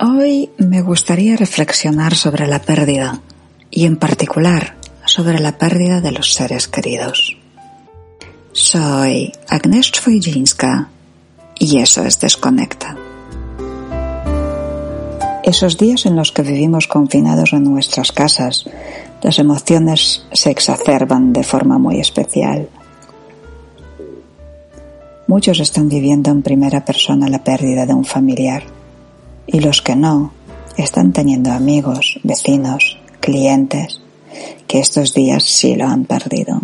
Hoy me gustaría reflexionar sobre la pérdida y en particular sobre la pérdida de los seres queridos. Soy Agnieszka Fojinska y eso es Desconecta. Esos días en los que vivimos confinados en nuestras casas, las emociones se exacerban de forma muy especial. Muchos están viviendo en primera persona la pérdida de un familiar y los que no están teniendo amigos, vecinos, clientes que estos días sí lo han perdido.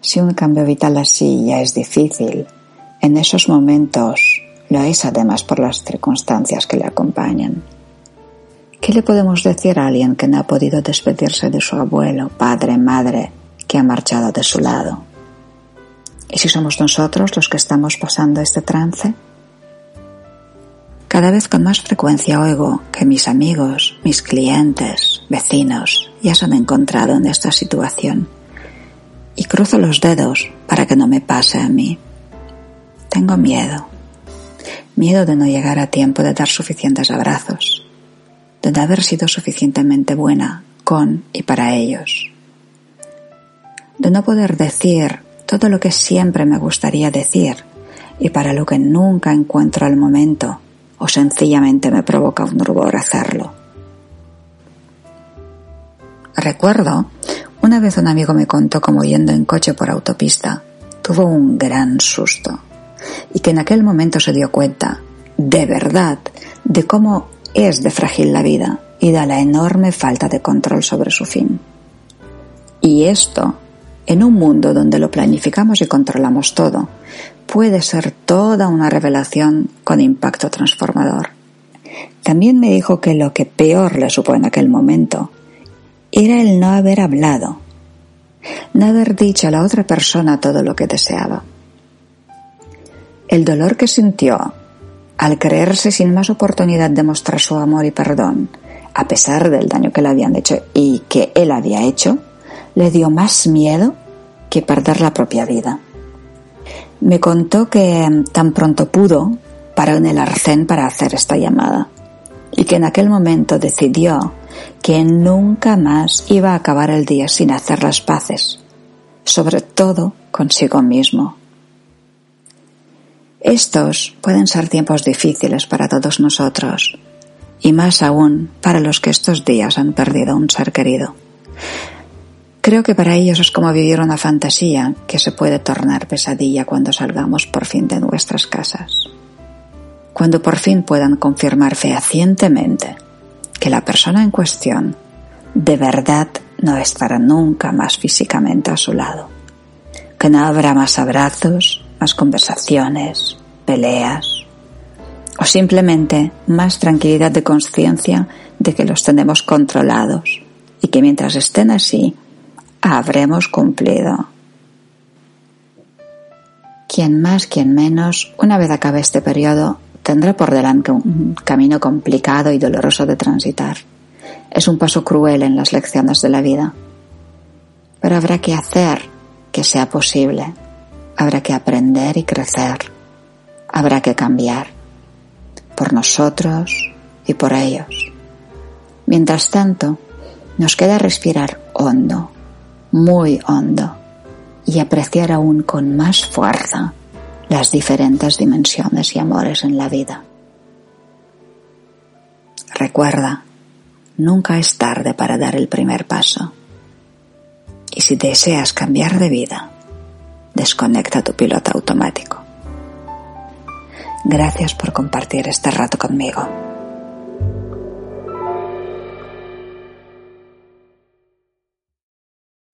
Si un cambio vital así ya es difícil, en esos momentos lo es además por las circunstancias que le acompañan. ¿Qué le podemos decir a alguien que no ha podido despedirse de su abuelo, padre, madre, que ha marchado de su lado? ¿Y si somos nosotros los que estamos pasando este trance? Cada vez con más frecuencia oigo que mis amigos, mis clientes, vecinos ya se han encontrado en esta situación y cruzo los dedos para que no me pase a mí. Tengo miedo. Miedo de no llegar a tiempo de dar suficientes abrazos, de no haber sido suficientemente buena con y para ellos, de no poder decir todo lo que siempre me gustaría decir y para lo que nunca encuentro el momento o sencillamente me provoca un rubor hacerlo. Recuerdo una vez un amigo me contó cómo yendo en coche por autopista tuvo un gran susto y que en aquel momento se dio cuenta, de verdad, de cómo es de frágil la vida y de la enorme falta de control sobre su fin. Y esto, en un mundo donde lo planificamos y controlamos todo, puede ser toda una revelación con impacto transformador. También me dijo que lo que peor le supo en aquel momento era el no haber hablado, no haber dicho a la otra persona todo lo que deseaba. El dolor que sintió al creerse sin más oportunidad de mostrar su amor y perdón, a pesar del daño que le habían hecho y que él había hecho, le dio más miedo que perder la propia vida. Me contó que tan pronto pudo, paró en el arcén para hacer esta llamada y que en aquel momento decidió que nunca más iba a acabar el día sin hacer las paces, sobre todo consigo mismo. Estos pueden ser tiempos difíciles para todos nosotros, y más aún para los que estos días han perdido un ser querido. Creo que para ellos es como vivir una fantasía que se puede tornar pesadilla cuando salgamos por fin de nuestras casas. Cuando por fin puedan confirmar fehacientemente que la persona en cuestión de verdad no estará nunca más físicamente a su lado, que no habrá más abrazos, más conversaciones, peleas, o simplemente más tranquilidad de conciencia de que los tenemos controlados y que mientras estén así, habremos cumplido. Quien más, quien menos, una vez acabe este periodo, tendrá por delante un camino complicado y doloroso de transitar. Es un paso cruel en las lecciones de la vida. Pero habrá que hacer que sea posible. Habrá que aprender y crecer. Habrá que cambiar. Por nosotros y por ellos. Mientras tanto, nos queda respirar hondo, muy hondo, y apreciar aún con más fuerza las diferentes dimensiones y amores en la vida. Recuerda, nunca es tarde para dar el primer paso. Y si deseas cambiar de vida, desconecta tu piloto automático. Gracias por compartir este rato conmigo.